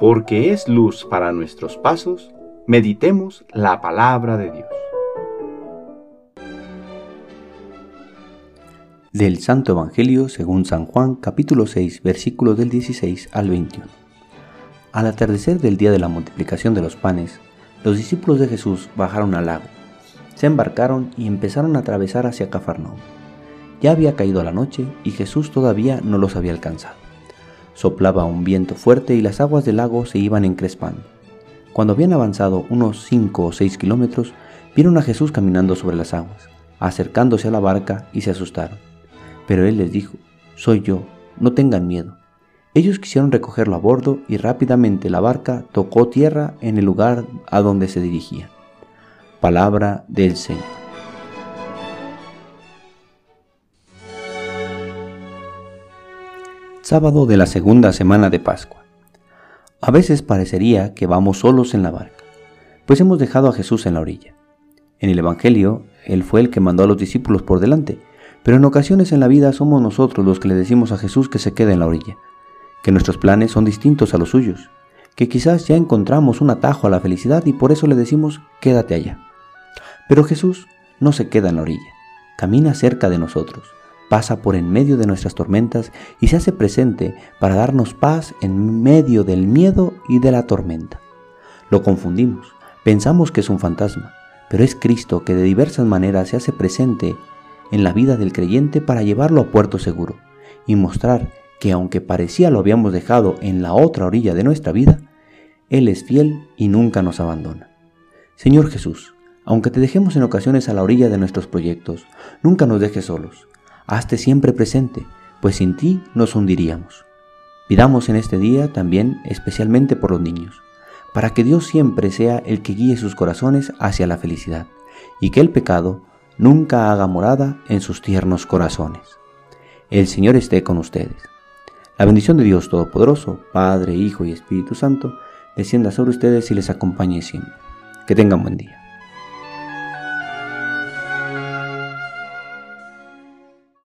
porque es luz para nuestros pasos, meditemos la palabra de Dios. Del Santo Evangelio según San Juan capítulo 6 versículos del 16 al 21. Al atardecer del día de la multiplicación de los panes, los discípulos de Jesús bajaron al lago, se embarcaron y empezaron a atravesar hacia Cafarnaúm. Ya había caído la noche y Jesús todavía no los había alcanzado. Soplaba un viento fuerte y las aguas del lago se iban encrespando. Cuando habían avanzado unos cinco o seis kilómetros, vieron a Jesús caminando sobre las aguas, acercándose a la barca y se asustaron. Pero él les dijo, Soy yo, no tengan miedo. Ellos quisieron recogerlo a bordo y rápidamente la barca tocó tierra en el lugar a donde se dirigía. Palabra del Señor. Sábado de la segunda semana de Pascua. A veces parecería que vamos solos en la barca, pues hemos dejado a Jesús en la orilla. En el Evangelio, Él fue el que mandó a los discípulos por delante, pero en ocasiones en la vida somos nosotros los que le decimos a Jesús que se quede en la orilla, que nuestros planes son distintos a los suyos, que quizás ya encontramos un atajo a la felicidad y por eso le decimos quédate allá. Pero Jesús no se queda en la orilla, camina cerca de nosotros pasa por en medio de nuestras tormentas y se hace presente para darnos paz en medio del miedo y de la tormenta. Lo confundimos, pensamos que es un fantasma, pero es Cristo que de diversas maneras se hace presente en la vida del creyente para llevarlo a puerto seguro y mostrar que aunque parecía lo habíamos dejado en la otra orilla de nuestra vida, Él es fiel y nunca nos abandona. Señor Jesús, aunque te dejemos en ocasiones a la orilla de nuestros proyectos, nunca nos dejes solos hazte siempre presente, pues sin ti nos hundiríamos. Pidamos en este día también especialmente por los niños, para que Dios siempre sea el que guíe sus corazones hacia la felicidad, y que el pecado nunca haga morada en sus tiernos corazones. El Señor esté con ustedes. La bendición de Dios Todopoderoso, Padre, Hijo y Espíritu Santo, descienda sobre ustedes y les acompañe siempre. Que tengan buen día.